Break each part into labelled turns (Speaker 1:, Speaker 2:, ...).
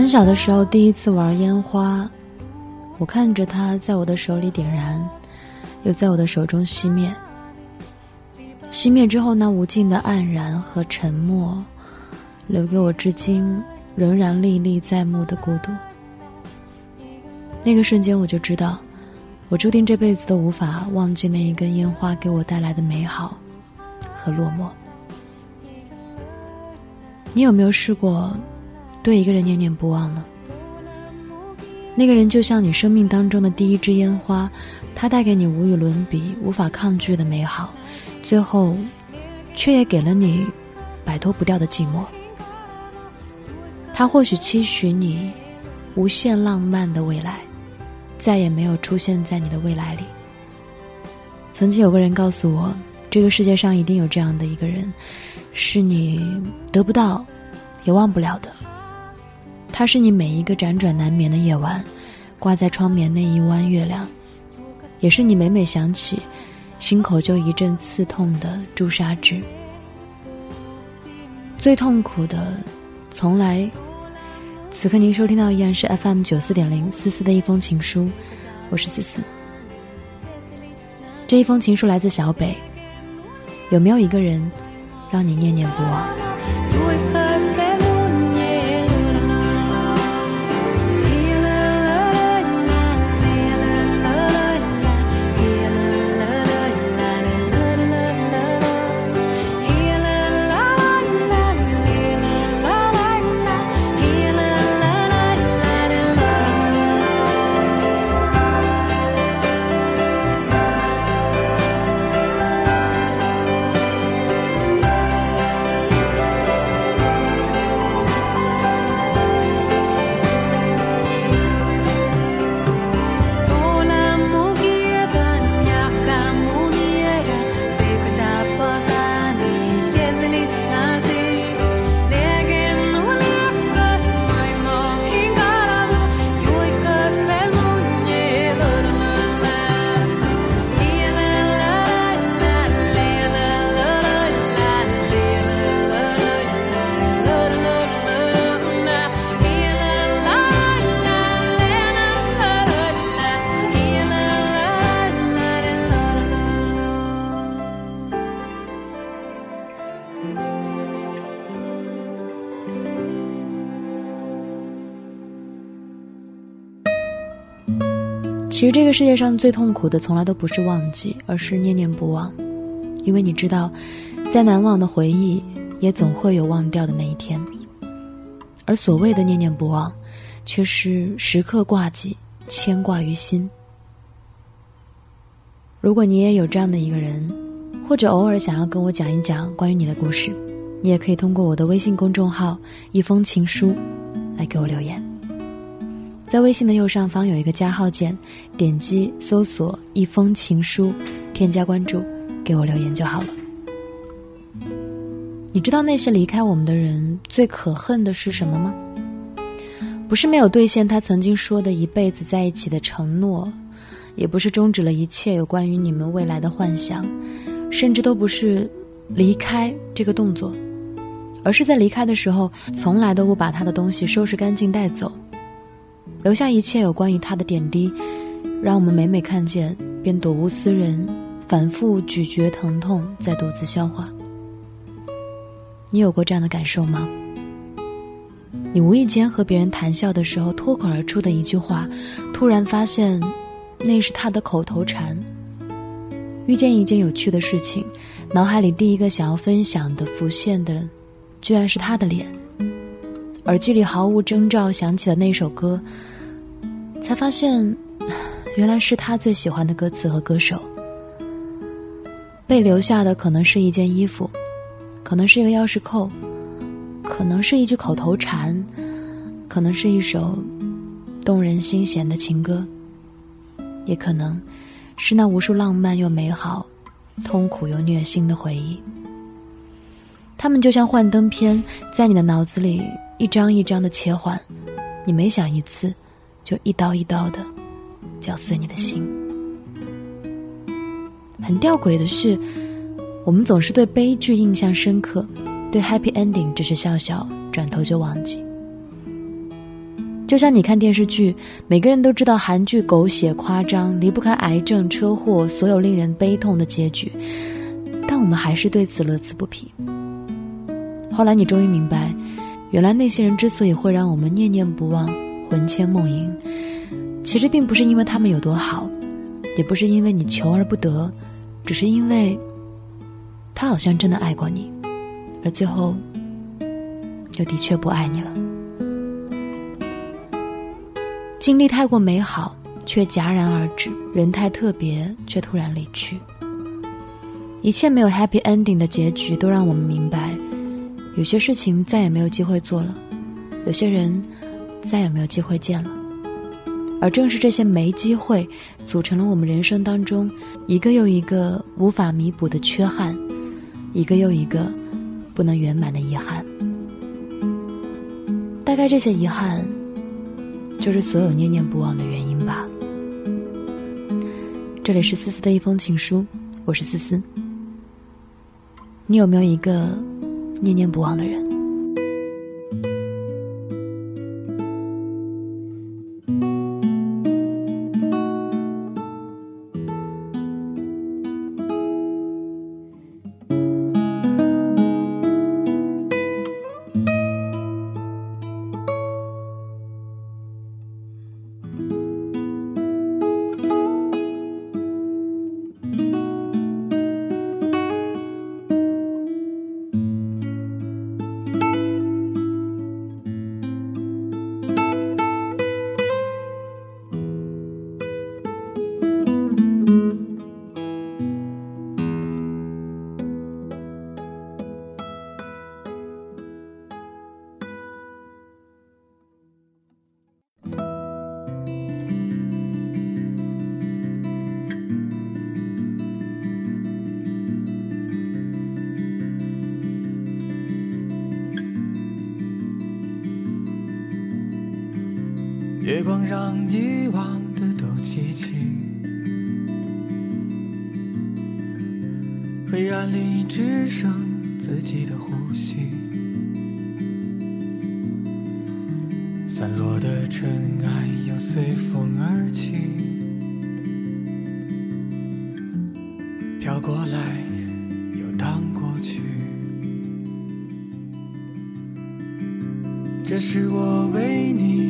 Speaker 1: 很小的时候，第一次玩烟花，我看着它在我的手里点燃，又在我的手中熄灭。熄灭之后，那无尽的黯然和沉默，留给我至今仍然历历在目的孤独。那个瞬间，我就知道，我注定这辈子都无法忘记那一根烟花给我带来的美好和落寞。你有没有试过对一个人念念不忘呢？那个人就像你生命当中的第一支烟花，他带给你无与伦比、无法抗拒的美好，最后却也给了你摆脱不掉的寂寞。他或许期许你无限浪漫的未来，再也没有出现在你的未来里。曾经有个人告诉我，这个世界上一定有这样的一个人。是你得不到，也忘不了的。它是你每一个辗转难眠的夜晚，挂在窗边那一弯月亮，也是你每每想起，心口就一阵刺痛的朱砂痣。最痛苦的，从来。此刻您收听到依然是 FM 九四点零思思的一封情书，我是思思。这一封情书来自小北，有没有一个人？让你念念不忘。其实这个世界上最痛苦的，从来都不是忘记，而是念念不忘。因为你知道，再难忘的回忆，也总会有忘掉的那一天。而所谓的念念不忘，却是时刻挂记，牵挂于心。如果你也有这样的一个人，或者偶尔想要跟我讲一讲关于你的故事，你也可以通过我的微信公众号“一封情书”来给我留言。在微信的右上方有一个加号键，点击搜索“一封情书”，添加关注，给我留言就好了。你知道那些离开我们的人最可恨的是什么吗？不是没有兑现他曾经说的一辈子在一起的承诺，也不是终止了一切有关于你们未来的幻想，甚至都不是离开这个动作，而是在离开的时候，从来都不把他的东西收拾干净带走。留下一切有关于他的点滴，让我们每每看见，便睹物思人，反复咀嚼疼痛，再独自消化。你有过这样的感受吗？你无意间和别人谈笑的时候，脱口而出的一句话，突然发现，那是他的口头禅。遇见一件有趣的事情，脑海里第一个想要分享的浮现的，居然是他的脸。耳机里毫无征兆响起的那首歌。才发现，原来是他最喜欢的歌词和歌手。被留下的可能是一件衣服，可能是一个钥匙扣，可能是一句口头禅，可能是一首动人心弦的情歌，也可能是那无数浪漫又美好、痛苦又虐心的回忆。他们就像幻灯片，在你的脑子里一张一张的切换，你每想一次，就一刀一刀的绞碎你的心。很吊诡的是，我们总是对悲剧印象深刻，对 happy ending 只是笑笑，转头就忘记。就像你看电视剧，每个人都知道韩剧狗血夸张，离不开癌症、车祸，所有令人悲痛的结局，但我们还是对此乐此不疲。后来你终于明白，原来那些人之所以会让我们念念不忘、魂牵梦萦，其实并不是因为他们有多好，也不是因为你求而不得，只是因为，他好像真的爱过你，而最后，又的确不爱你了。经历太过美好，却戛然而止；人太特别，却突然离去。一切没有 happy ending 的结局，都让我们明白。有些事情再也没有机会做了，有些人再也没有机会见了，而正是这些没机会，组成了我们人生当中一个又一个无法弥补的缺憾，一个又一个不能圆满的遗憾。大概这些遗憾，就是所有念念不忘的原因吧。这里是思思的一封情书，我是思思。你有没有一个？念念不忘的人。
Speaker 2: 月光让遗忘的都记起，黑暗里只剩自己的呼吸，散落的尘埃又随风而起，飘过来又荡过去，这是我为你。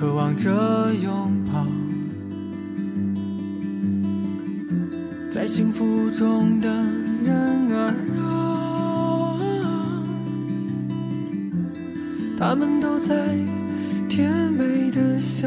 Speaker 2: 渴望着拥抱，在幸福中的人儿啊，他们都在甜美的笑。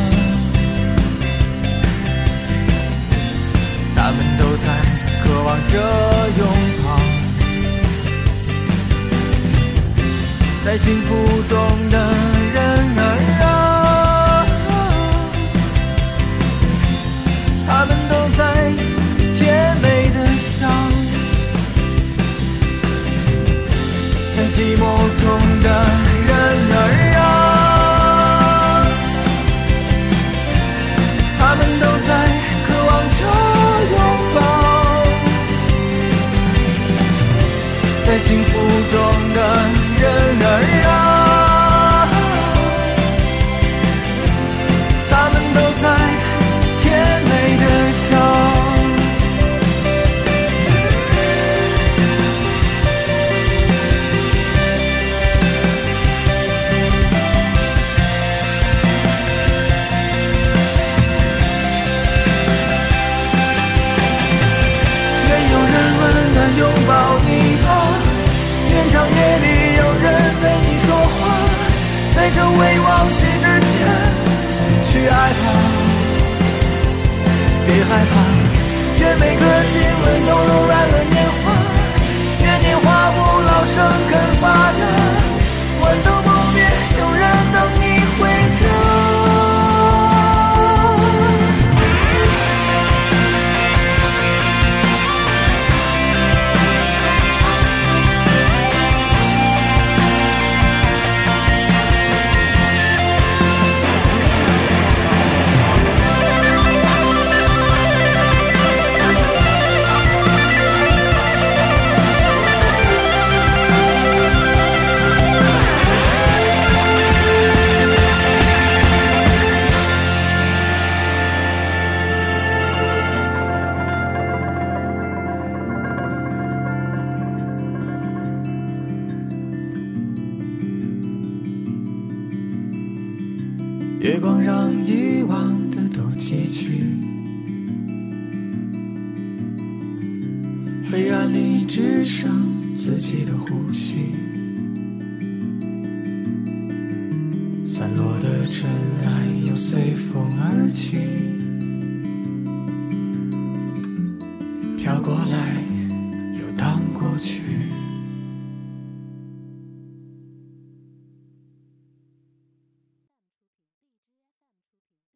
Speaker 2: 渴望着拥抱，在幸福中的害怕，愿每个心。只剩自己的呼吸，散落的尘埃又随风而起，飘过来。